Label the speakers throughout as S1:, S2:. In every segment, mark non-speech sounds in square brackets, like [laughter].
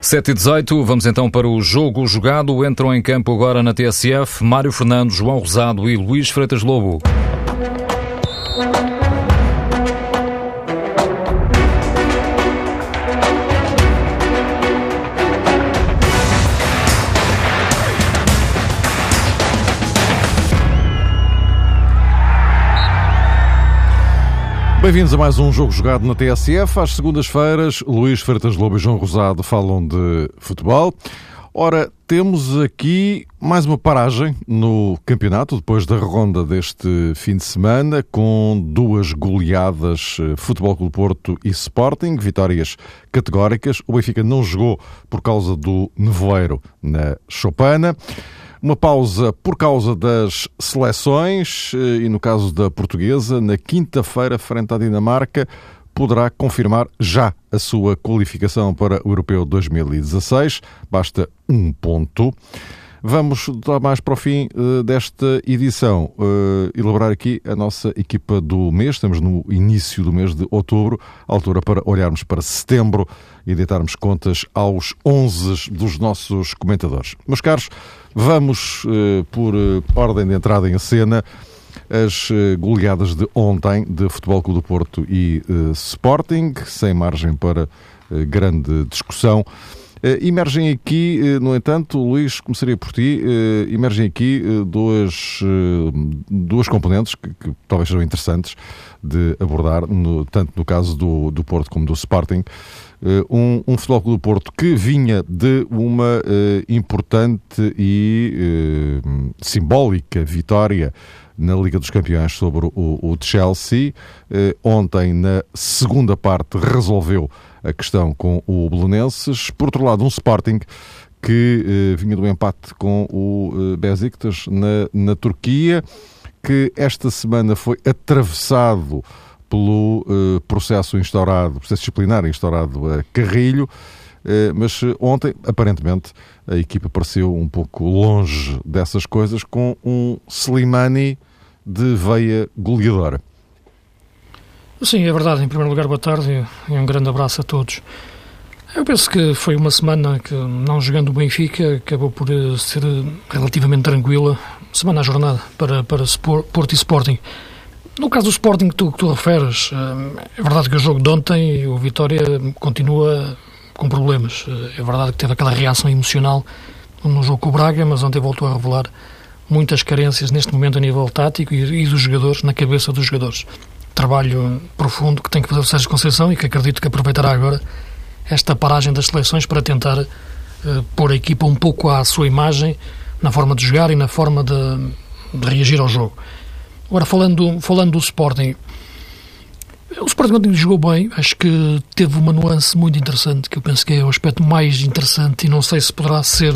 S1: 7 e 18, vamos então para o jogo jogado. Entram em campo agora na TSF Mário Fernando, João Rosado e Luís Freitas Lobo.
S2: Bem-vindos a mais um jogo jogado na TSF. Às segundas-feiras, Luís Freitas Lobo e João Rosado falam de futebol. Ora, temos aqui mais uma paragem no campeonato, depois da ronda deste fim de semana, com duas goleadas eh, Futebol Clube Porto e Sporting, vitórias categóricas. O Benfica não jogou por causa do nevoeiro na Chopana. Uma pausa por causa das seleções eh, e, no caso da portuguesa, na quinta-feira, frente à Dinamarca, poderá confirmar já a sua qualificação para o Europeu 2016. Basta um ponto. Vamos mais para o fim uh, desta edição, uh, elaborar aqui a nossa equipa do mês. Estamos no início do mês de outubro, altura para olharmos para setembro e deitarmos contas aos 11 dos nossos comentadores. Meus caros, vamos uh, por ordem de entrada em cena as goleadas de ontem de Futebol Clube do Porto e Sporting, sem margem para grande discussão. Uh, emergem aqui, uh, no entanto, Luís, começaria por ti, uh, emergem aqui duas, duas componentes que, que, talvez sejam interessantes de abordar, no, tanto no caso do, do Porto como do Sporting. Um, um futebol do Porto que vinha de uma importante e simbólica vitória na Liga dos Campeões sobre o, o Chelsea. ontem, na segunda parte, resolveu a questão com o Belenenses. Por outro lado, um Sporting que eh, vinha do empate com o eh, Besiktas na, na Turquia, que esta semana foi atravessado pelo eh, processo instaurado, processo disciplinar instaurado a Carrilho, eh, mas ontem, aparentemente, a equipa pareceu um pouco longe dessas coisas com um Slimani de veia goleadora.
S3: Sim, é verdade. Em primeiro lugar, boa tarde e um grande abraço a todos. Eu penso que foi uma semana que, não jogando o Benfica, acabou por eh, ser relativamente tranquila. Semana à jornada para, para Porto e Sporting. No caso do Sporting que tu, que tu referes, eh, é verdade que o jogo de ontem, o Vitória continua com problemas. Eh, é verdade que teve aquela reação emocional no jogo com o Braga, mas ontem voltou a revelar muitas carências neste momento a nível tático e, e dos jogadores, na cabeça dos jogadores trabalho profundo que tem que fazer o Sérgio Conceição e que acredito que aproveitará agora esta paragem das seleções para tentar uh, pôr a equipa um pouco à sua imagem na forma de jogar e na forma de, de reagir ao jogo. Agora, falando, falando do Sporting, o Sporting jogou bem, acho que teve uma nuance muito interessante, que eu penso que é o aspecto mais interessante e não sei se poderá ser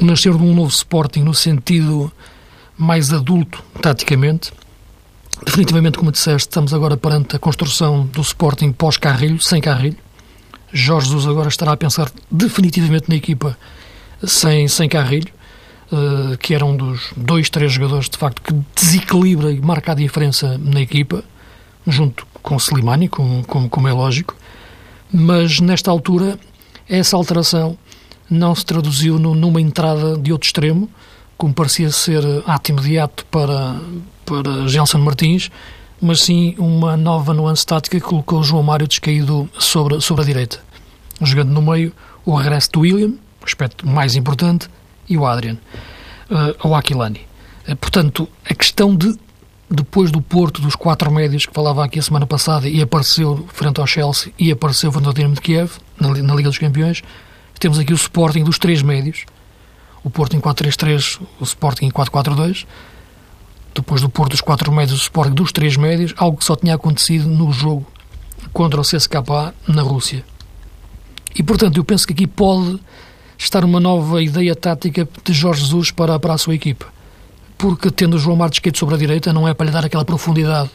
S3: o nascer de um novo Sporting no sentido mais adulto, taticamente, Definitivamente, como disseste, estamos agora perante a construção do Sporting pós-Carrilho, sem Carrilho. Jorge Jesus agora estará a pensar definitivamente na equipa sem, sem Carrilho, uh, que era um dos dois, três jogadores, de facto, que desequilibra e marca a diferença na equipa, junto com Slimani, como, como, como é lógico. Mas, nesta altura, essa alteração não se traduziu no, numa entrada de outro extremo, como parecia ser ato imediato para, para Gelson Martins, mas sim uma nova nuance tática que colocou João Mário descaído sobre, sobre a direita. Jogando no meio o regresso do William, aspecto mais importante, e o Adrian, uh, o Aquilani. Uh, portanto, a questão de, depois do Porto, dos quatro médios que falava aqui a semana passada e apareceu frente ao Chelsea e apareceu frente ao Dinamo de Kiev, na, na Liga dos Campeões, temos aqui o Sporting dos três médios, o Porto em 4-3-3, o Sporting em 4-4-2, depois do Porto dos quatro médios, o Sporting dos três médios, algo que só tinha acontecido no jogo contra o CSKA na Rússia. E, portanto, eu penso que aqui pode estar uma nova ideia tática de Jorge Jesus para, para a sua equipa. Porque, tendo o João Martins Queito sobre a direita, não é para lhe dar aquela profundidade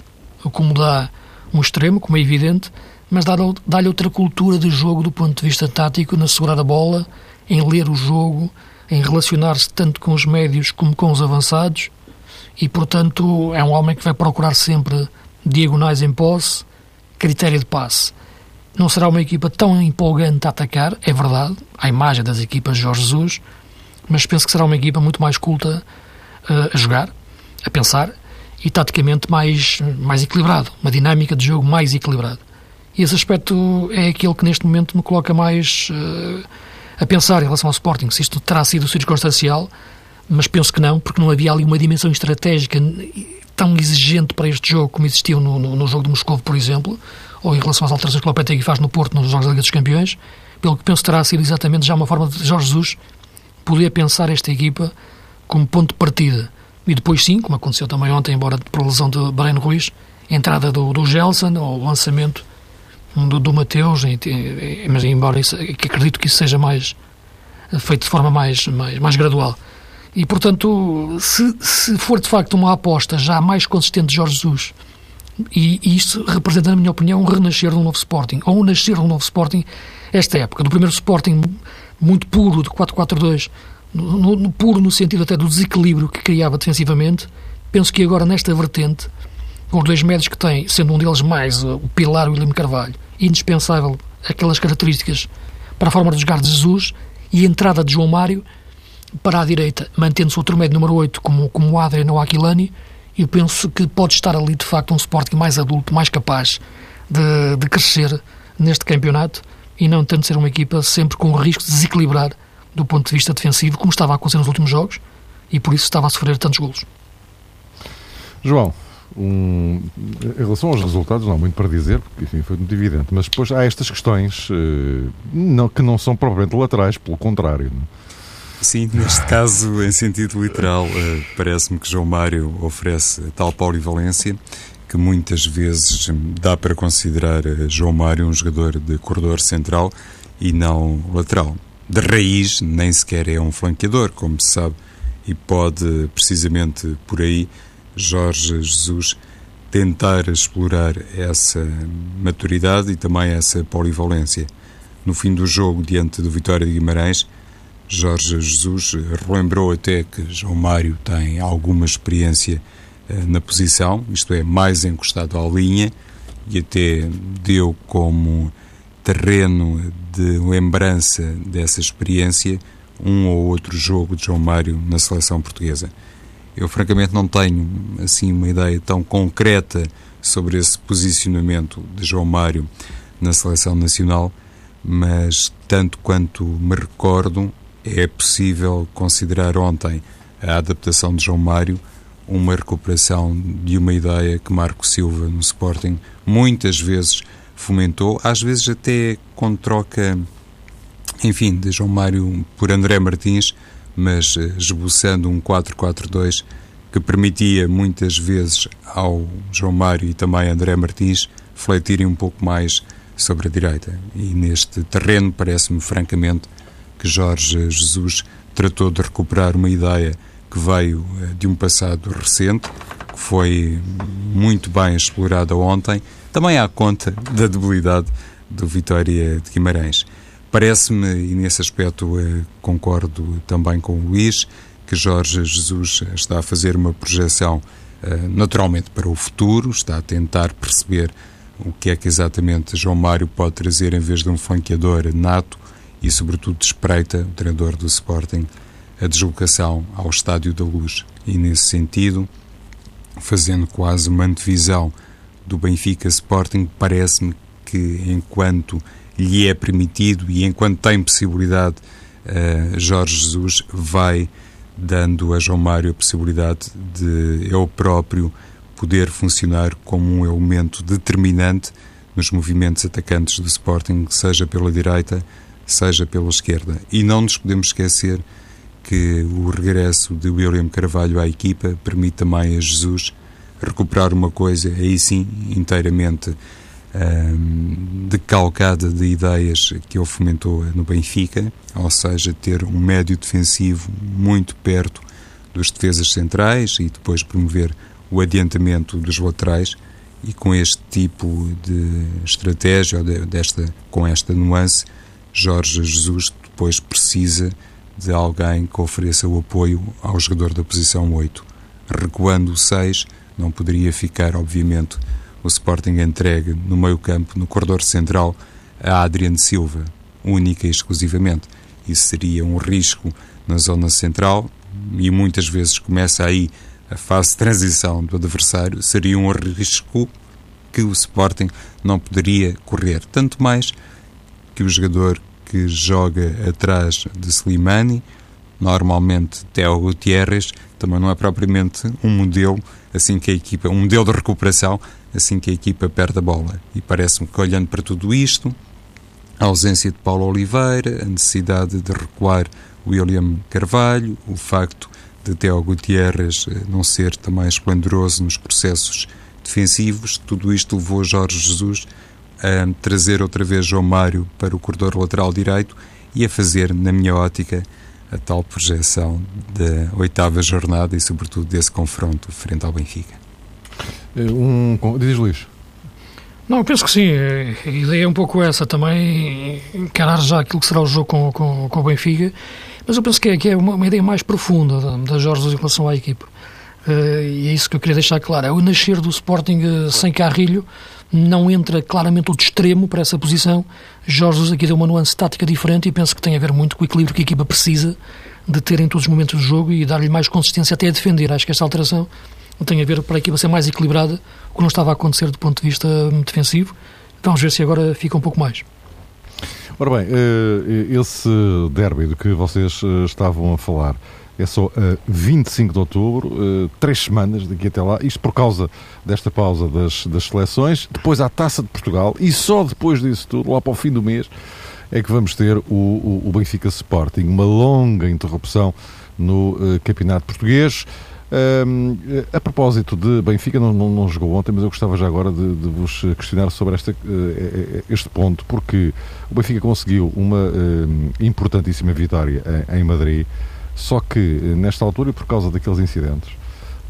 S3: como dá um extremo, como é evidente, mas dá-lhe outra cultura de jogo do ponto de vista tático, na segurar a bola, em ler o jogo, em relacionar-se tanto com os médios como com os avançados e, portanto, é um homem que vai procurar sempre diagonais em posse, critério de passe. não será uma equipa tão empolgante a atacar, é verdade, à imagem das equipas de Jorge Jesus, mas penso que será uma equipa muito mais culta uh, a jogar, a pensar e taticamente mais, mais equilibrado, uma dinâmica de jogo mais equilibrada. E esse aspecto é aquele que neste momento me coloca mais uh, a pensar em relação ao Sporting, se isto terá sido circunstancial, mas penso que não, porque não havia ali uma dimensão estratégica tão exigente para este jogo como existiu no, no, no jogo de Moscou, por exemplo, ou em relação às alterações que o Lopetegui faz no Porto nos Jogos da Liga dos Campeões, pelo que penso terá sido exatamente já uma forma de Jorge Jesus poder pensar esta equipa como ponto de partida. E depois sim, como aconteceu também ontem, embora por lesão de Breno Ruiz, a entrada do, do Gelson, ou o lançamento do, do Mateus, mas embora isso, acredito que isso seja mais feito de forma mais, mais, mais gradual. E, portanto, se, se for de facto uma aposta já mais consistente de Jorge Jesus, e, e isso representa, na minha opinião, um renascer de um novo Sporting, ou um nascer de um novo Sporting, esta época, do primeiro Sporting muito puro, de 4-4-2, no, no, puro no sentido até do desequilíbrio que criava defensivamente, penso que agora nesta vertente, com os dois médios que tem, sendo um deles mais o pilar William Carvalho, indispensável aquelas características para a forma de jogar de Jesus e a entrada de João Mário, para a direita, mantendo-se outro médio número 8 como, como o Adriano ou Aquilani, eu penso que pode estar ali de facto um Sporting mais adulto, mais capaz de, de crescer neste campeonato e não tanto ser uma equipa sempre com o risco de desequilibrar do ponto de vista defensivo, como estava a acontecer nos últimos jogos, e por isso estava a sofrer tantos golos.
S2: João, um, em relação aos resultados, não há muito para dizer, porque enfim, foi muito evidente, mas depois há estas questões uh, não, que não são propriamente laterais, pelo contrário. Não?
S4: Sim, neste caso, em sentido literal, uh, parece-me que João Mário oferece tal polivalência que muitas vezes dá para considerar uh, João Mário um jogador de corredor central e não lateral. De raiz, nem sequer é um flanqueador, como se sabe, e pode, precisamente por aí, Jorge Jesus tentar explorar essa maturidade e também essa polivalência. No fim do jogo, diante do Vitória de Guimarães, Jorge Jesus relembrou até que João Mário tem alguma experiência eh, na posição, isto é, mais encostado à linha, e até deu como terreno de lembrança dessa experiência um ou outro jogo de João Mário na seleção portuguesa. Eu, francamente, não tenho assim uma ideia tão concreta sobre esse posicionamento de João Mário na seleção nacional, mas tanto quanto me recordo, é possível considerar ontem a adaptação de João Mário uma recuperação de uma ideia que Marco Silva no Sporting muitas vezes fomentou, às vezes até com troca, enfim, de João Mário por André Martins, mas eh, esboçando um 4-4-2 que permitia muitas vezes ao João Mário e também André Martins fletirem um pouco mais sobre a direita. E neste terreno parece-me francamente que Jorge Jesus tratou de recuperar uma ideia que veio eh, de um passado recente, que foi muito bem explorada ontem, também à conta da debilidade do Vitória de Guimarães. Parece-me, e nesse aspecto eh, concordo também com o Luís, que Jorge Jesus está a fazer uma projeção eh, naturalmente para o futuro, está a tentar perceber o que é que exatamente João Mário pode trazer em vez de um flanqueador nato e, sobretudo, espreita, o treinador do Sporting, a deslocação ao Estádio da Luz. E, nesse sentido, fazendo quase uma antevisão do Benfica Sporting, parece-me que, enquanto lhe é permitido e enquanto tem possibilidade, uh, Jorge Jesus vai dando a João Mário a possibilidade de ele próprio poder funcionar como um elemento determinante nos movimentos atacantes do Sporting, seja pela direita, seja pela esquerda. E não nos podemos esquecer que o regresso de William Carvalho à equipa permite também a Jesus recuperar uma coisa, aí sim, inteiramente um, decalcada de ideias que ele fomentou no Benfica, ou seja, ter um médio defensivo muito perto dos defesas centrais e depois promover o adiantamento dos laterais e com este tipo de estratégia, desta, com esta nuance, Jorge Jesus depois precisa de alguém que ofereça o apoio ao jogador da posição 8. Recuando o 6, não poderia ficar, obviamente, o Sporting entregue no meio campo, no corredor central, a Adriano Silva, única e exclusivamente. Isso seria um risco na zona central e muitas vezes começa aí a fase de transição do adversário, seria um risco que o Sporting não poderia correr. Tanto mais que o jogador que joga atrás de Slimani, normalmente Theo Gutierrez, também não é propriamente um modelo assim que a equipa, um modelo de recuperação assim que a equipa perde a bola. E parece-me que olhando para tudo isto, a ausência de Paulo Oliveira, a necessidade de recuar William Carvalho, o facto de Theo Gutierrez eh, não ser também esplendoroso nos processos defensivos, tudo isto levou Jorge Jesus a trazer outra vez João Mário para o corredor lateral direito e a fazer, na minha ótica, a tal projeção da oitava jornada e, sobretudo, desse confronto frente ao Benfica.
S2: Eh, um, diz Luís.
S3: Não, eu penso que sim. A ideia é um pouco essa também, encarar já aquilo que será o jogo com, com, com o Benfica, mas eu penso que é, que é uma, uma, ideia mais profunda da, da Jorge em relação à equipe. Uh, e é isso que eu queria deixar claro. É o nascer do Sporting uh, sem Carrilho não entra claramente o de extremo para essa posição. Jorge aqui deu uma nuance tática diferente e penso que tem a ver muito com o equilíbrio que a equipa precisa de ter em todos os momentos do jogo e dar-lhe mais consistência até a defender. Acho que esta alteração tem a ver para a equipa ser mais equilibrada, o que não estava a acontecer do ponto de vista hum, defensivo. Vamos ver se agora fica um pouco mais.
S2: Ora bem, eh, esse derby do que vocês eh, estavam a falar é só a 25 de outubro, eh, três semanas daqui até lá, isto por causa desta pausa das, das seleções, depois à Taça de Portugal e só depois disso tudo, lá para o fim do mês, é que vamos ter o, o, o Benfica Sporting, uma longa interrupção no uh, Campeonato Português. Um, a propósito de Benfica, não, não, não, jogou ontem, mas eu gostava já agora de, de vos questionar sobre esta, uh, este ponto, porque o Benfica conseguiu uma uh, importantíssima vitória em, em, Madrid, só que nesta altura, e por causa daqueles incidentes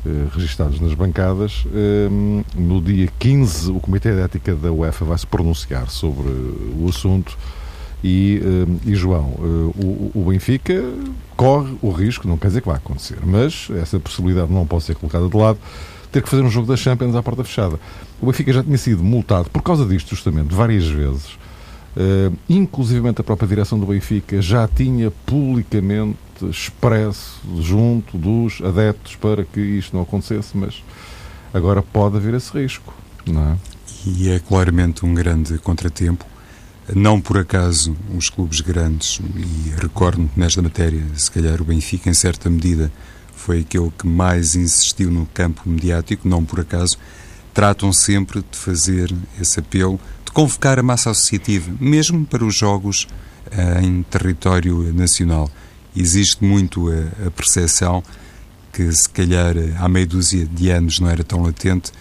S2: uh, registados nas bancadas, no dia 15 o Comitê de Ética da UEFA vai se pronunciar sobre o assunto e, e João, o, o Benfica corre o risco, não quer dizer que vai acontecer, mas essa possibilidade não pode ser colocada de lado, ter que fazer um jogo da Champions à porta fechada. O Benfica já tinha sido multado por causa disto, justamente, várias vezes. Uh, inclusivamente a própria direção do Benfica já tinha publicamente expresso junto dos adeptos para que isto não acontecesse, mas agora pode haver esse risco, não é?
S4: E é claramente um grande contratempo não por acaso os clubes grandes, e recordo-me nesta matéria, se calhar o Benfica, em certa medida, foi aquele que mais insistiu no campo mediático, não por acaso, tratam sempre de fazer esse apelo, de convocar a massa associativa, mesmo para os jogos uh, em território nacional. Existe muito a, a percepção que, se calhar, há meia dúzia de anos não era tão latente,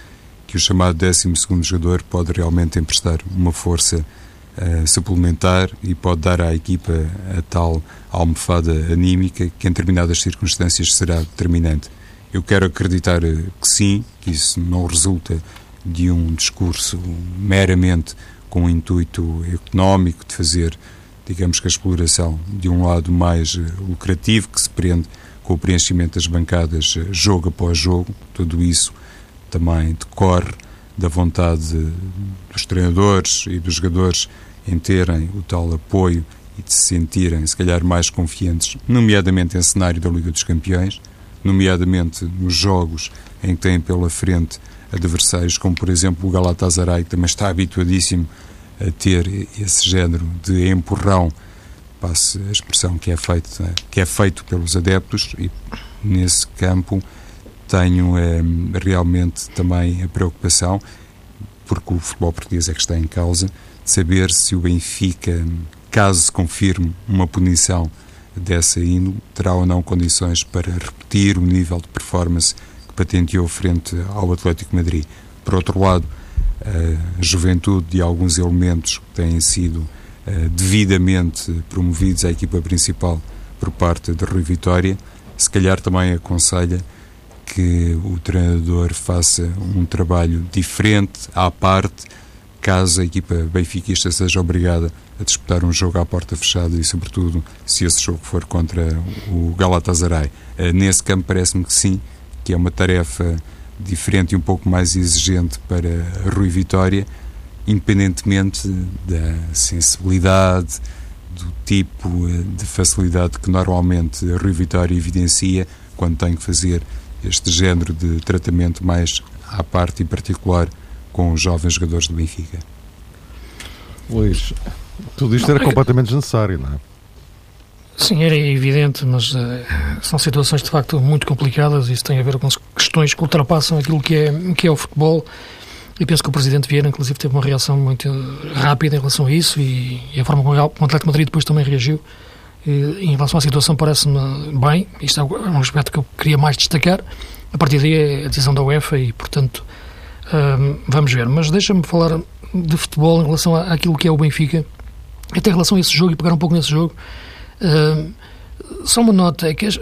S4: que o chamado 12 jogador pode realmente emprestar uma força uh, suplementar e pode dar à equipa a tal almofada anímica que em determinadas circunstâncias será determinante. Eu quero acreditar que sim, que isso não resulta de um discurso meramente com o intuito económico de fazer, digamos que a exploração de um lado mais eh, lucrativo que se prende com o preenchimento das bancadas jogo após jogo, tudo isso também decorre da vontade dos treinadores e dos jogadores em terem o tal apoio e de se sentirem, se calhar, mais confiantes, nomeadamente em cenário da Liga dos Campeões, nomeadamente nos jogos em que têm pela frente adversários como, por exemplo, o Galatasaray, que também está habituadíssimo a ter esse género de empurrão, passe a expressão que é feito, né, que é feito pelos adeptos e nesse campo tenho é, realmente também a preocupação, porque o futebol português é que está em causa, saber se o Benfica, caso se confirme uma punição dessa índole, terá ou não condições para repetir o nível de performance que patenteou frente ao Atlético Madrid. Por outro lado, a juventude de alguns elementos que têm sido eh, devidamente promovidos à equipa principal por parte de Rui Vitória, se calhar também aconselha que o treinador faça um trabalho diferente, à parte, caso a equipa benfiquista seja obrigada a disputar um jogo à porta fechada e, sobretudo, se esse jogo for contra o Galatasaray. Eh, nesse campo, parece-me que sim, que é uma tarefa diferente e um pouco mais exigente para Rui Vitória independentemente da sensibilidade, do tipo de facilidade que normalmente a Rui Vitória evidencia quando tem que fazer este género de tratamento mais à parte e particular com os jovens jogadores do Benfica.
S2: Luís, tudo isto era completamente desnecessário, não é?
S3: Sim, era evidente, mas uh, são situações de facto muito complicadas. Isso tem a ver com questões que ultrapassam aquilo que é, que é o futebol. E penso que o Presidente Vieira, inclusive, teve uma reação muito rápida em relação a isso e, e a forma como o Atlético Madrid depois também reagiu. E, em relação à situação, parece-me bem. Isto é um aspecto que eu queria mais destacar. A partir daí é a decisão da UEFA e, portanto, uh, vamos ver. Mas deixa-me falar de futebol em relação àquilo que é o Benfica, até em relação a esse jogo e pegar um pouco nesse jogo. Uh, só uma nota, é que as, uh,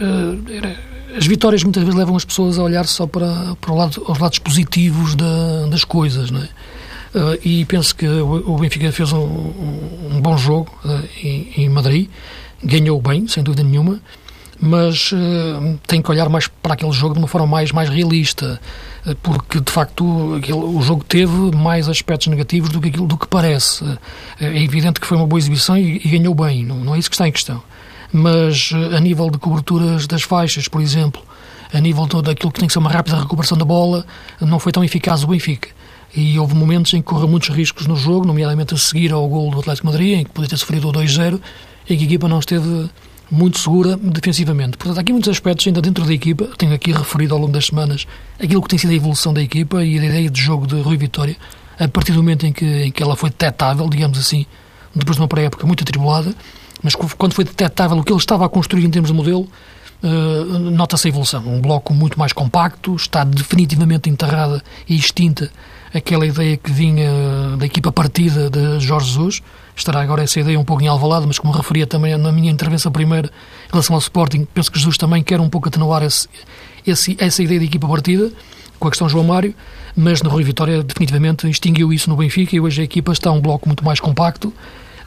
S3: as, vitórias muitas vezes levam as pessoas a olhar só para, para o lado, os lados positivos da, das coisas, não é? Uh, e penso que o, Benfica fez um, um bom jogo em, em, Madrid, ganhou bem, sem dúvida nenhuma, mas tem que olhar mais para aquele jogo de uma forma mais, mais realista, porque de facto o jogo teve mais aspectos negativos do que aquilo do que parece. É evidente que foi uma boa exibição e, e ganhou bem, não, não é isso que está em questão mas eh, a nível de coberturas das faixas, por exemplo, a nível daquilo que tem que ser uma rápida recuperação da bola, não foi tão eficaz o Benfica. E houve momentos em que correu muitos riscos no jogo, nomeadamente a seguir ao gol do Atlético Madrid, em que podia ter sofrido o 2-0, e que a equipa não esteve muito segura defensivamente. Portanto, há aqui muitos aspectos ainda dentro da equipa, tenho aqui referido ao longo das semanas aquilo que tem sido a evolução da equipa e a ideia de jogo de Rui Vitória, a partir do momento em que, em que ela foi detectável, digamos assim, depois de uma pré-época muito atribulada, mas quando foi detectável o que ele estava a construir em termos de modelo, uh, nota-se a evolução. Um bloco muito mais compacto, está definitivamente enterrada e extinta aquela ideia que vinha da equipa partida de Jorge Jesus. Estará agora essa ideia um pouco em alvalado, mas como referia também na minha intervenção primeira em relação ao Sporting, penso que Jesus também quer um pouco atenuar esse, esse, essa ideia de equipa partida com a questão João Mário, mas no Rui Vitória definitivamente extinguiu isso no Benfica e hoje a equipa está um bloco muito mais compacto,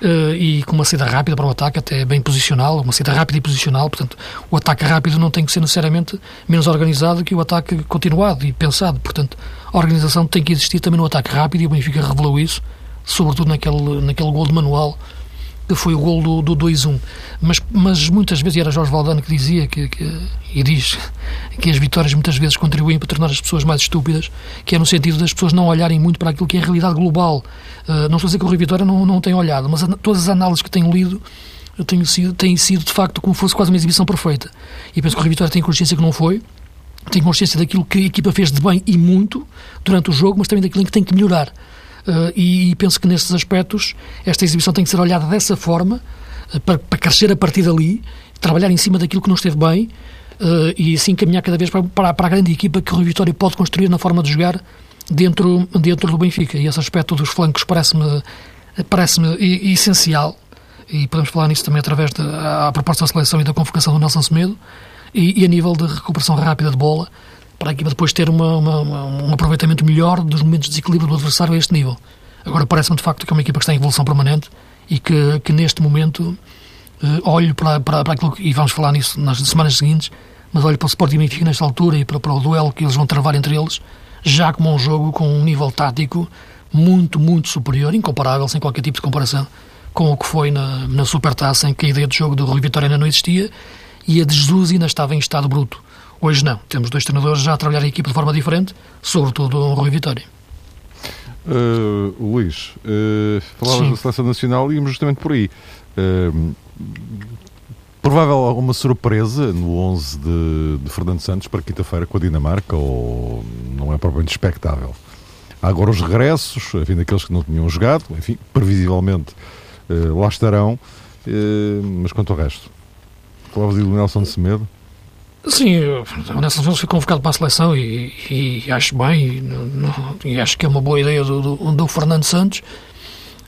S3: uh, e com uma saída rápida para o ataque, até bem posicional, uma saída rápida e posicional. Portanto, o ataque rápido não tem que ser necessariamente menos organizado que o ataque continuado e pensado. Portanto, a organização tem que existir também no ataque rápido e o Benfica revelou isso, sobretudo naquele, naquele gol de manual que foi o gol do, do 2-1. Mas, mas muitas vezes, e era Jorge Valdano que dizia, que, que, e diz que as vitórias muitas vezes contribuem para tornar as pessoas mais estúpidas, que é no sentido das pessoas não olharem muito para aquilo que é a realidade global. Uh, não estou a dizer que o Rui Vitória não, não tem olhado, mas a, todas as análises que tenho lido tenho sido, têm sido, de facto, como fosse quase uma exibição perfeita. E penso que o Rui Vitória tem consciência que não foi, tem consciência daquilo que a equipa fez de bem e muito durante o jogo, mas também daquilo que tem que melhorar. Uh, e, e, penso que nesses aspectos esta exibição tem que ser olhada dessa forma, uh, para, para, crescer a partir dali, trabalhar em cima daquilo que não esteve bem uh, e assim caminhar cada vez para, para, para, a grande equipa que o Rui Vitória pode construir na forma de jogar dentro, dentro do Benfica. E esse aspecto dos flancos parece-me parece essencial e podemos falar nisso também através da proposta da seleção e da convocação do Nelson Semedo e, e a nível de recuperação rápida de bola para a equipa depois ter uma, uma, um aproveitamento melhor dos momentos de desequilíbrio do adversário a este nível. Agora parece-me de facto que é uma equipa que está em evolução permanente e que, que neste momento uh, olho para, para, para aquilo que, e vamos falar nisso nas semanas seguintes, mas olho para o Sporting Benfica nesta altura e para, para o duelo que eles vão travar entre eles, já como um jogo com um nível tático muito, muito superior, incomparável, sem qualquer tipo de comparação com o que foi na, na Supertaça, em que a ideia de jogo do Rui Vitória ainda não existia e a de Jesus ainda estava em estado bruto. Hoje não. Temos dois treinadores já a trabalhar a equipa de forma diferente, sobretudo o Rui Vitória.
S2: Uh, Luís, uh, falavas da Seleção Nacional e íamos justamente por aí. Uh, provável alguma surpresa no 11 de, de Fernando Santos para quinta-feira com a Dinamarca ou não é propriamente expectável? Há agora os regressos, enfim, daqueles que não tinham jogado, enfim, previsivelmente uh, lá estarão, mas quanto ao resto? Falavas do Nelson de Semedo?
S3: Sim, o Nelson Santos foi convocado para a seleção e, e acho bem e, e, acho que é uma boa ideia do, do, do, Fernando Santos.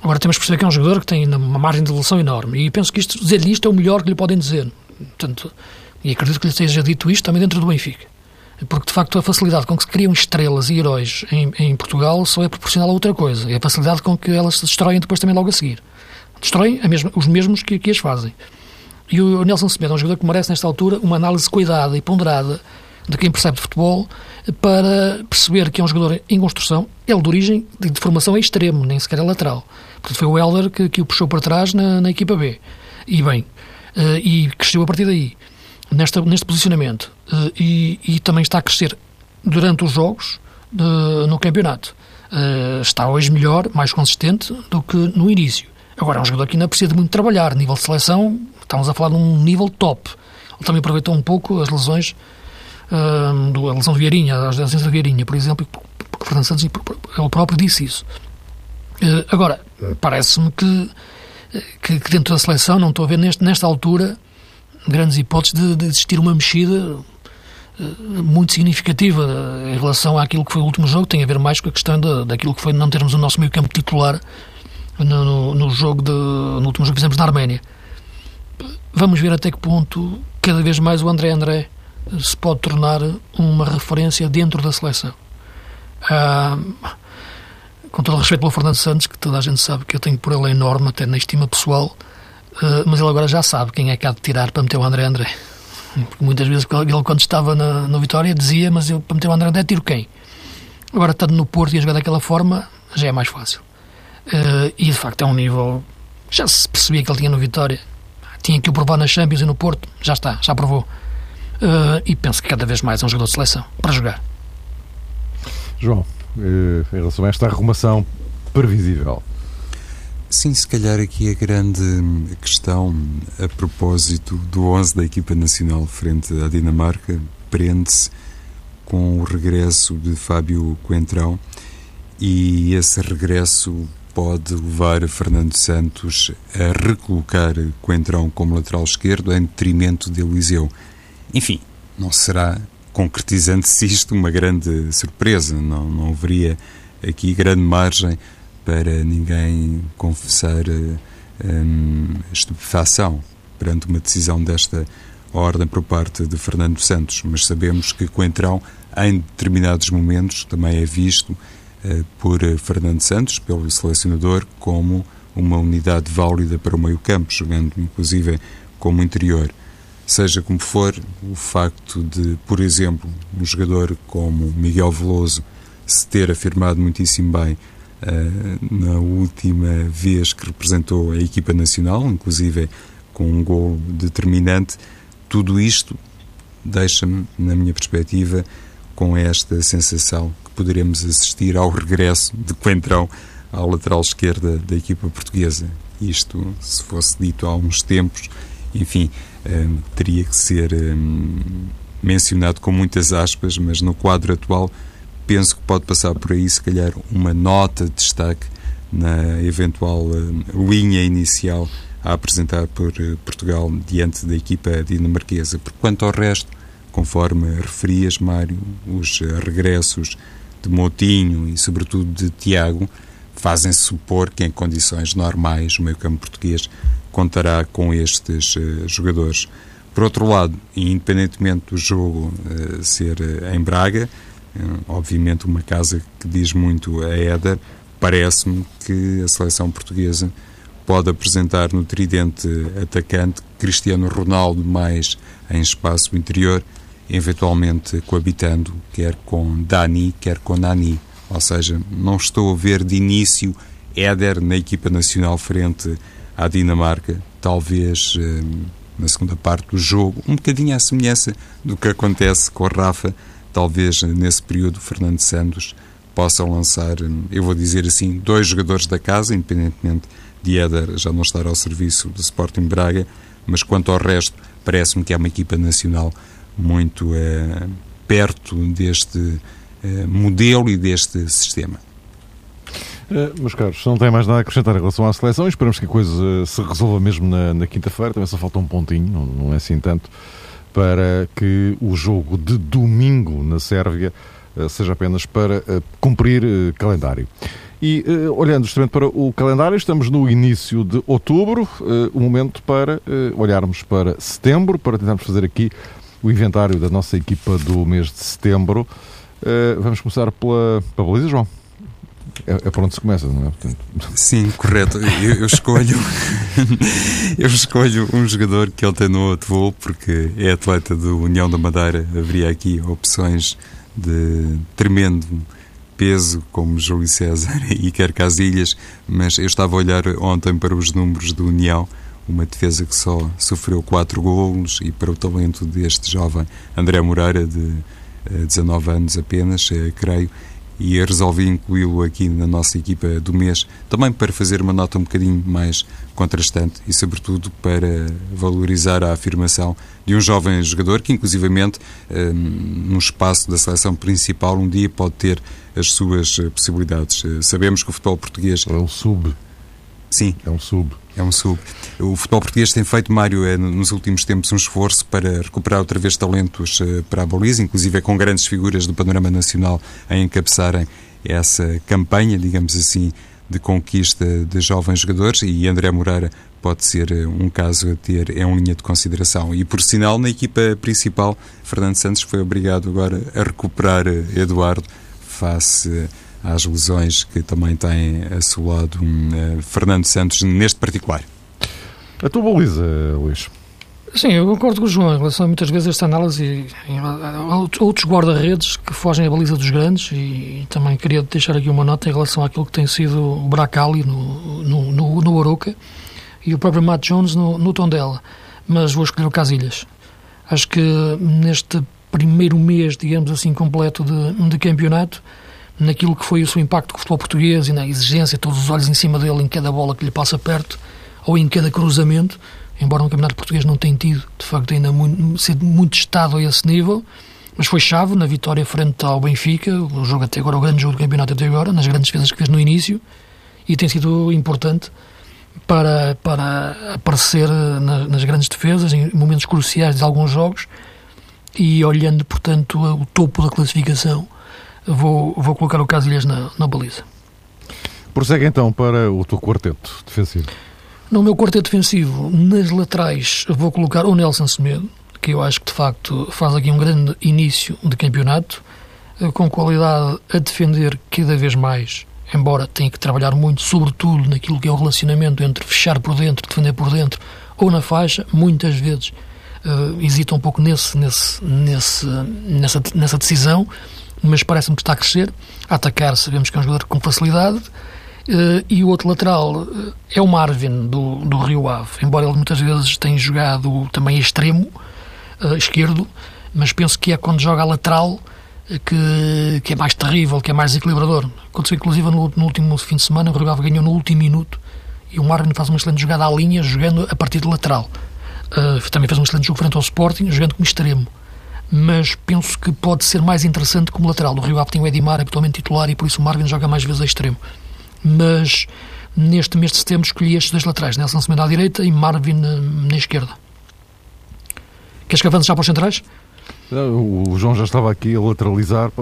S3: Agora temos que perceber que é um jogador que tem uma margem de evolução enorme e penso que isto, dizer-lhe isto é o melhor que lhe podem dizer. Portanto, e acredito que lhe seja dito isto também dentro do Benfica. Porque, de facto, a facilidade com que se criam estrelas e heróis em, em Portugal só é proporcional a outra coisa. É a facilidade com que elas se destroem depois também logo a seguir. Destroem mesma, os mesmos que, que as fazem. E o Nelson Semedo é um jogador que merece, nesta altura, uma análise cuidada e ponderada de quem percebe de futebol para perceber que é um jogador em construção. Ele, de origem, de, formação, é extremo, nem sequer é lateral. Portanto, foi o Helder que, que o puxou para trás na, na equipa B. E bem, uh, e cresceu a partir daí, nesta, neste posicionamento. Uh, e, e, também está a crescer durante os jogos uh, no campeonato. está hoje melhor, mais consistente do que no início. Agora, é um jogador que ainda precisa de muito trabalhar. Nível de seleção, estamos a falar de um nível top. Ele também aproveitou um pouco as lesões, do, a lesão de Vieirinha, as lesões de Vieirinha, por exemplo, porque Fernando Santos ele próprio disse isso. Uh, agora, parece-me que, que, que, dentro da seleção não estou a ver neste, nesta altura grandes hipóteses de, de existir uma mexida eh, muito significativa em relação àquilo que foi o último jogo, tem a ver mais com a questão da, daquilo que foi não termos o nosso meio campo titular no, no, no jogo de, no último jogo que fizemos na Arménia. Vamos ver até que ponto cada vez mais o André André se pode tornar uma referência dentro da seleção. Ah, com todo o respeito pelo Fernando Santos, que toda a gente sabe que eu tenho por ele enorme, até na estima pessoal, ah, mas ele agora já sabe quem é que há de tirar para meter o André André. Porque muitas vezes ele, quando estava na, na Vitória, dizia: Mas eu para meter o André André, tiro quem? Agora, estando no Porto e a jogar daquela forma, já é mais fácil. Uh, e de facto é um nível. Já se percebia que ele tinha no Vitória. Tinha que o provar na Champions e no Porto. Já está, já provou. Uh, e penso que cada vez mais é um jogador de seleção para jogar.
S2: João, uh, em relação a esta arrumação previsível.
S4: Sim, se calhar aqui a grande questão a propósito do 11 da equipa nacional frente à Dinamarca prende-se com o regresso de Fábio Coentrão e esse regresso pode levar Fernando Santos a recolocar Coentrão como lateral esquerdo em detrimento de Eliseu. Enfim, não será concretizando-se isto uma grande surpresa, não, não haveria aqui grande margem para ninguém confessar um, estupefação perante uma decisão desta ordem por parte de Fernando Santos, mas sabemos que Coentrão, em determinados momentos, também é visto por eh, Fernando Santos, pelo selecionador, como uma unidade válida para o meio-campo, jogando inclusive como interior. Seja como for, o facto de, por exemplo, um jogador como Miguel Veloso se ter afirmado muitíssimo bem uh, na última vez que representou a equipa nacional, inclusive com um gol determinante, tudo isto deixa-me, na minha perspectiva, com esta sensação poderemos assistir ao regresso de Coentrão à lateral esquerda da equipa portuguesa. Isto, se fosse dito há uns tempos, enfim, um, teria que ser um, mencionado com muitas aspas, mas no quadro atual penso que pode passar por aí, se calhar, uma nota de destaque na eventual um, linha inicial a apresentar por uh, Portugal diante da equipa dinamarquesa. Por quanto ao resto, conforme referias, Mário, os regressos de Moutinho e, sobretudo, de Tiago, fazem supor que, em condições normais, o meio-campo português contará com estes uh, jogadores. Por outro lado, independentemente do jogo uh, ser uh, em Braga, obviamente uma casa que diz muito a Éder, parece-me que a seleção portuguesa pode apresentar no tridente atacante Cristiano Ronaldo mais em espaço interior eventualmente coabitando quer com Dani, quer com Nani. Ou seja, não estou a ver de início Éder na equipa nacional frente à Dinamarca, talvez eh, na segunda parte do jogo, um bocadinho à semelhança do que acontece com Rafa, talvez nesse período Fernando Santos possa lançar, eh, eu vou dizer assim, dois jogadores da casa, independentemente de Éder já não estar ao serviço do Sporting Braga, mas quanto ao resto, parece-me que é uma equipa nacional muito eh, perto deste eh, modelo e deste sistema.
S2: Uh, meus caros, não tem mais nada a acrescentar em relação à seleção. Esperamos que a coisa se resolva mesmo na, na quinta-feira. Também só falta um pontinho, não, não, é assim tanto, para que o jogo de domingo na Sérvia seja apenas para cumprir calendário. E olhando justamente para o calendário, estamos no início de outubro, o momento para olharmos para setembro, para tentarmos fazer aqui o inventário da nossa equipa do mês de setembro. Uh, vamos começar pela, pela Belisa, João. é, é por onde se começa, não é? Portanto... [laughs]
S4: Sim, correto. Eu, eu escolho [laughs] eu escolho um jogador que ele outro voo porque é atleta do União da Madeira. Haveria aqui opções de tremendo peso, como Júlio César [laughs] e Iker Casilhas, mas eu estava a olhar ontem para os números do União, uma defesa que só sofreu quatro golos e para o talento deste jovem André Moreira, de 19 eh, anos apenas, eh, creio, e resolvi incluí-lo aqui na nossa equipa do mês, também para fazer uma nota um bocadinho mais contrastante e, sobretudo, para valorizar a afirmação de um jovem jogador que, inclusivamente, eh, no espaço da seleção principal, um dia pode ter as suas possibilidades. Sabemos que o futebol português.
S2: É um sub.
S4: Sim.
S2: É um sub.
S4: É um sub. O futebol português tem feito, Mário, é, nos últimos tempos um esforço para recuperar outra vez talentos eh, para a baliza, inclusive é com grandes figuras do panorama nacional a encabeçarem essa campanha, digamos assim, de conquista de jovens jogadores e André Moreira pode ser eh, um caso a ter é uma linha de consideração. E por sinal, na equipa principal, Fernando Santos foi obrigado agora a recuperar Eduardo face às lesões que também têm assolado um, uh, Fernando Santos neste particular.
S2: A tua baliza, Luís?
S3: Sim, eu concordo com o João em relação a muitas vezes esta análise em, outros guarda-redes que fogem à baliza dos grandes e, também queria deixar aqui uma nota em relação àquilo que tem sido o Bracali no, no, no, no Oroca e o próprio Matt Jones no, no Tondela, mas vou escolher o Casilhas. Acho que neste primeiro mês, digamos assim, completo de, de campeonato, naquilo que foi o seu impacto com o futebol português e na exigência, todos os olhos em cima dele em cada bola que lhe passa perto ou em cada cruzamento, embora no Campeonato Português não tenha tido, de facto, ainda muito, sido muito estado a esse nível, mas foi chave na vitória frente ao Benfica, o jogo até agora, o grande jogo do campeonato até agora, nas grandes defesas que fez no início, e tem sido importante para, para aparecer na, nas grandes defesas, em momentos cruciais de alguns jogos, e olhando, portanto, o topo da classificação, vou, vou colocar o Casilhas na, na baliza.
S2: Prossegue então para o teu quarteto defensivo.
S3: No meu quarteto defensivo, nas laterais, vou colocar o Nelson Semedo, que eu acho que de facto faz aqui um grande início de campeonato, eh, com qualidade a defender cada vez mais, embora tenha que trabalhar muito, sobretudo naquilo que é o relacionamento entre fechar por dentro, defender por dentro ou na faixa, muitas vezes uh, hesita um pouco nesse, nesse, nesse, nessa, nessa decisão mas parece-me que está a crescer. A atacar, sabemos que é um jogador com facilidade. Uh, e o outro lateral uh, é o Marvin, do, do Rio Ave. Embora ele muitas vezes tenha jogado também extremo, uh, esquerdo, mas penso que é quando joga a lateral que, que é mais terrível, que é mais equilibrador. Aconteceu inclusive no, no último fim de semana, o Rio Ave ganhou no último minuto e o Marvin faz uma excelente jogada à linha, jogando a partir de lateral. também fez um excelente jogo frente ao Sporting, jogando como extremo mas penso que pode ser mais interessante como lateral. O Rio Ave tem o Edimar habitualmente titular e por isso o Marvin joga mais vezes a extremo. Mas neste mês de setembro escolhi estes dois laterais, Nelson Semedo à direita e Marvin na, na esquerda. Queres que avance já para os centrais?
S2: O João já estava aqui a lateralizar,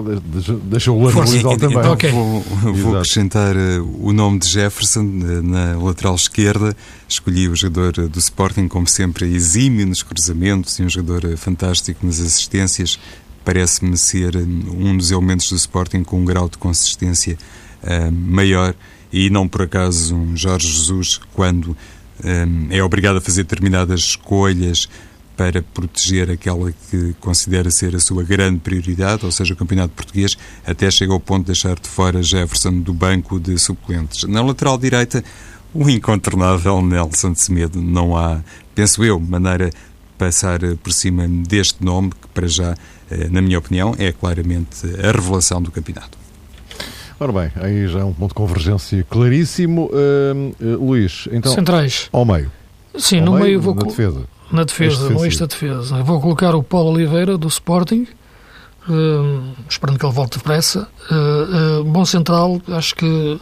S2: deixa o lateralizar também.
S4: Então, okay. Vou, vou acrescentar eh, o nome de Jefferson eh, na lateral esquerda. Escolhi o jogador do Sporting, como sempre, exímio nos cruzamentos e um jogador fantástico nas assistências. Parece-me ser eh, um dos elementos do Sporting com um grau de consistência uh, maior e não por acaso um Jorge Jesus, quando é obrigado a fazer determinadas escolhas para proteger aquela que considera ser a sua grande prioridade, ou seja, o Campeonato Português, até chega ao ponto de deixar de fora Jefferson do banco de suplentes. Na lateral direita, o incontornável Nelson de Semedo. Não há, penso eu, maneira de passar por cima deste nome, que para já, eh, na minha opinião, é claramente a revelação do campeonato.
S2: Ora bem, aí já é um ponto de convergência claríssimo. Uh, uh, Luís, então.
S3: Centrais.
S2: Ao meio.
S3: Sim,
S2: ao
S3: no
S2: meio,
S3: meio vou.
S2: Na defesa
S3: na defesa, no eixo da defesa. Vou colocar o Paulo Oliveira, do Sporting, uh, esperando que ele volte depressa. Uh, uh, bom central, acho que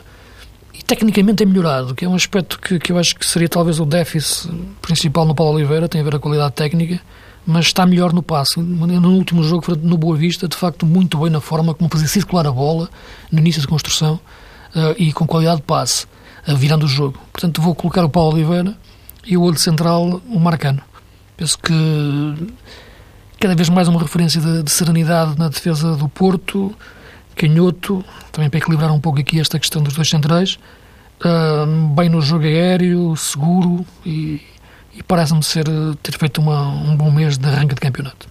S3: e tecnicamente é melhorado, que é um aspecto que, que eu acho que seria talvez o déficit principal no Paulo Oliveira, tem a ver a qualidade técnica, mas está melhor no passe. No último jogo, no Boa Vista, de facto, muito bem na forma como fazia circular a bola no início de construção e com qualidade de passe, virando o jogo. Portanto, vou colocar o Paulo Oliveira e o olho central, o Marcano. Penso que cada vez mais uma referência de, de serenidade na defesa do Porto, canhoto, também para equilibrar um pouco aqui esta questão dos dois centrais, uh, bem no jogo aéreo, seguro e, e parece-me ser ter feito uma, um bom mês de arranque de campeonato.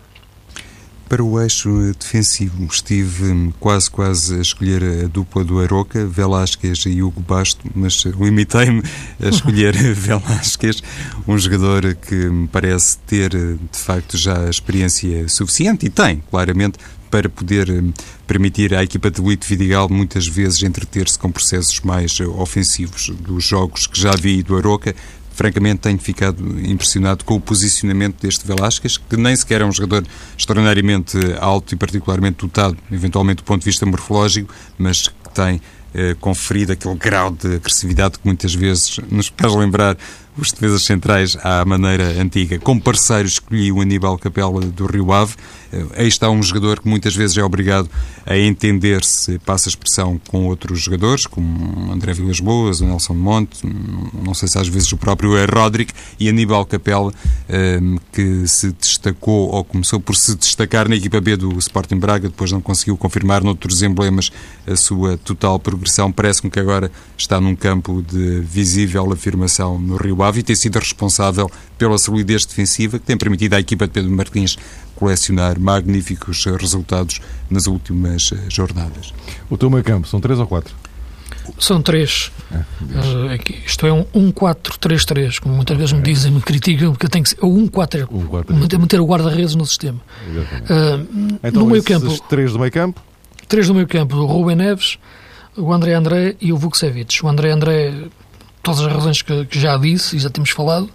S4: Para o eixo defensivo, estive quase, quase a escolher a dupla do Aroca, Velásquez e Hugo Basto, mas limitei-me a [laughs] escolher Velásquez, um jogador que me parece ter, de facto, já experiência suficiente, e tem, claramente, para poder permitir à equipa de Luís Vidigal muitas vezes entreter-se com processos mais ofensivos. Dos jogos que já vi do Aroca francamente tenho ficado impressionado com o posicionamento deste Velasquez, que nem sequer é um jogador extraordinariamente alto e particularmente dotado, eventualmente do ponto de vista morfológico, mas que tem eh, conferido aquele grau de agressividade que muitas vezes nos faz lembrar os defesas centrais à maneira antiga. Como parceiro escolhi o Aníbal Capela do Rio Ave. Eh, aí está um jogador que muitas vezes é obrigado a entender-se, passa a expressão, com outros jogadores, como André Vilas Boas, o Nelson Monte, não sei se às vezes o próprio é Roderick, e Aníbal Capela, eh, que se destacou ou começou por se destacar na equipa B do Sporting Braga, depois não conseguiu confirmar noutros emblemas a sua total progressão. Parece-me que agora está num campo de visível afirmação no Rio Ave e tem sido responsável pela solidez defensiva que tem permitido à equipa de Pedro Martins colecionar magníficos resultados nas últimas eh, jornadas.
S2: O teu meio campo são três ou quatro?
S3: São três. É, uh, isto é um 1-4-3-3, como muitas vezes me dizem, me criticam, porque tem que ser 1-4, um meter o guarda-redes no sistema.
S2: Uh, então, no meio campo. Três do meio campo?
S3: Três do meio campo: o Rubem Neves, o André André e o Vukcevic. O André André todas as razões que, que, já disse e já temos falado.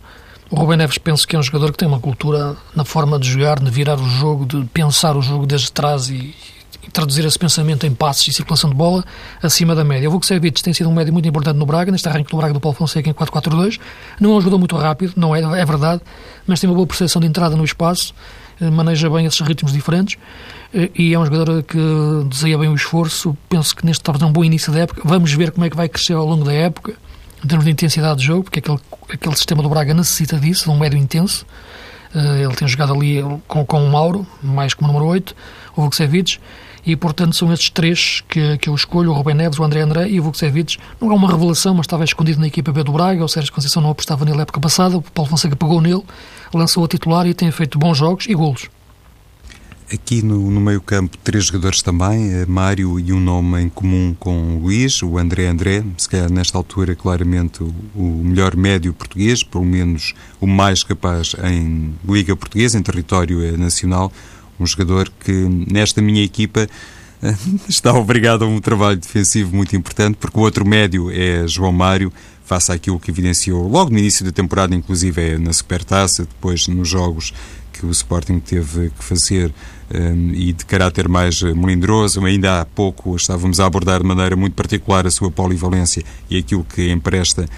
S3: O Rubem Neves penso que é um jogador que tem uma cultura na forma de jogar, de virar o jogo, de pensar o jogo desde trás e, e traduzir esse pensamento em passes e circulação de bola acima da média. O Vukcevic tem sido um médio muito importante no Braga, neste arranque do Braga do Paulo Fonseca em 4-4-2. Não é um jogador muito rápido, não é, é verdade, mas tem uma boa percepção de entrada no espaço, eh, maneja bem esses ritmos diferentes eh, e é um jogador que deseja bem o esforço. Penso que neste talvez é um bom início da época. Vamos ver como é que vai crescer ao longo da época em termos de intensidade de jogo, porque aquele, aquele sistema do Braga necessita disso, de um médio intenso. Uh, ele tem jogado ali com, com o Mauro, mais como número 8, o Vukcevic, e portanto são estes três que, que eu escolho, o Rubem Neves, o André André e o Vukcevic. Não é uma revelação, mas estava escondido na equipa B do Braga, o Sérgio Conceição não apostava nele na época passada, o Paulo Fonseca pegou nele, lançou a titular e tem feito bons jogos e golos.
S4: Aqui no, no meio-campo, três jogadores também, eh, Mário e um nome em comum com o Luís, o André André, se calhar nesta altura, claramente o, o melhor médio português, pelo menos o mais capaz em Liga Portuguesa, em território eh, nacional. Um jogador que, nesta minha equipa, [laughs] está obrigado a um trabalho defensivo muito importante, porque o outro médio é João Mário, face àquilo que evidenciou logo no início da temporada, inclusive é na Supertaça, depois nos jogos que o Sporting teve que fazer um, e de caráter mais eh, melindroso. Ainda há pouco estávamos a abordar de maneira muito particular a sua polivalência e aquilo que empresta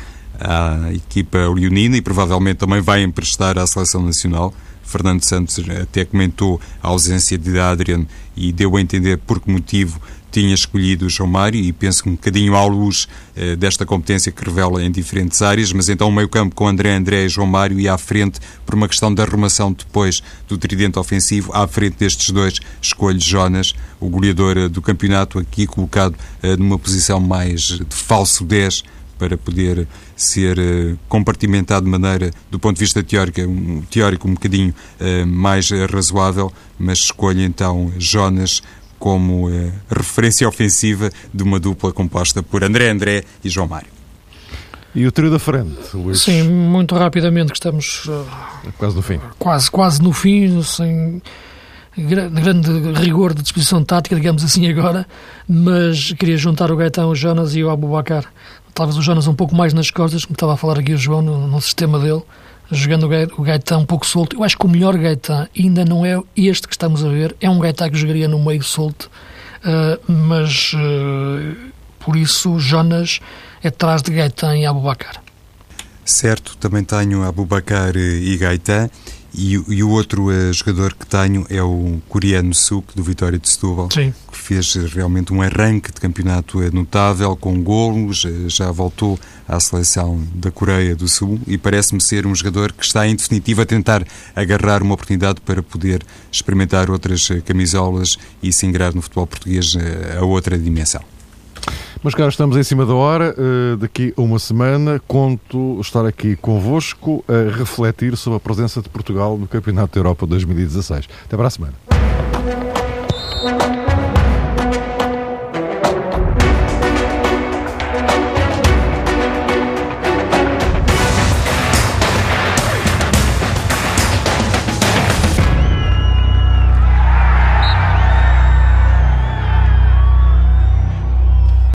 S4: à equipa leonina e provavelmente também vai emprestar à seleção nacional. Fernando Santos até comentou a ausência de Adrian e deu a entender por que motivo tinha escolhido o João Mário e penso um bocadinho à luz eh, desta competência que revela em diferentes áreas, mas então o meio campo com André André e João Mário e à frente, por uma questão de arrumação depois do tridente ofensivo, à frente destes dois escolho Jonas, o goleador eh, do campeonato, aqui colocado eh, numa posição mais de falso 10 para poder ser uh, compartimentado de maneira, do ponto de vista teórico, um, teórico um bocadinho uh, mais uh, razoável, mas escolho então Jonas como eh, referência ofensiva de uma dupla composta por André André e João Mário.
S2: E o trio da frente, Luís?
S3: Sim, muito rapidamente, que estamos uh,
S2: quase no fim.
S3: Quase, quase no fim, sem grande rigor de disposição tática, digamos assim agora, mas queria juntar o Gaetão, o Jonas e o Abubacar. Talvez o Jonas um pouco mais nas costas, como estava a falar aqui o João, no, no sistema dele, jogando o Gaetan um pouco solto. Eu acho que o melhor Gaetan ainda não é este que estamos a ver, é um Gaetan que jogaria no meio solto, uh, mas uh, por isso Jonas é atrás de Gaetan e Abubacar.
S4: Certo, também tenho Abubacar e Gaetan E, e, o outro uh, jogador que tenho é o coreano Suk, do Vitória de Setúbal,
S3: Sim.
S4: que fez realmente um arranque de campeonato notável, com golos, já voltou à seleção da Coreia do Sul e parece-me ser um jogador que está, em definitivo, a tentar agarrar uma oportunidade para poder experimentar outras camisolas e se ingrar no futebol português a outra dimensão.
S2: Mas, caros, estamos em cima da hora. Uh, daqui a uma semana conto estar aqui convosco a refletir sobre a presença de Portugal no Campeonato da Europa 2016. Até para a semana.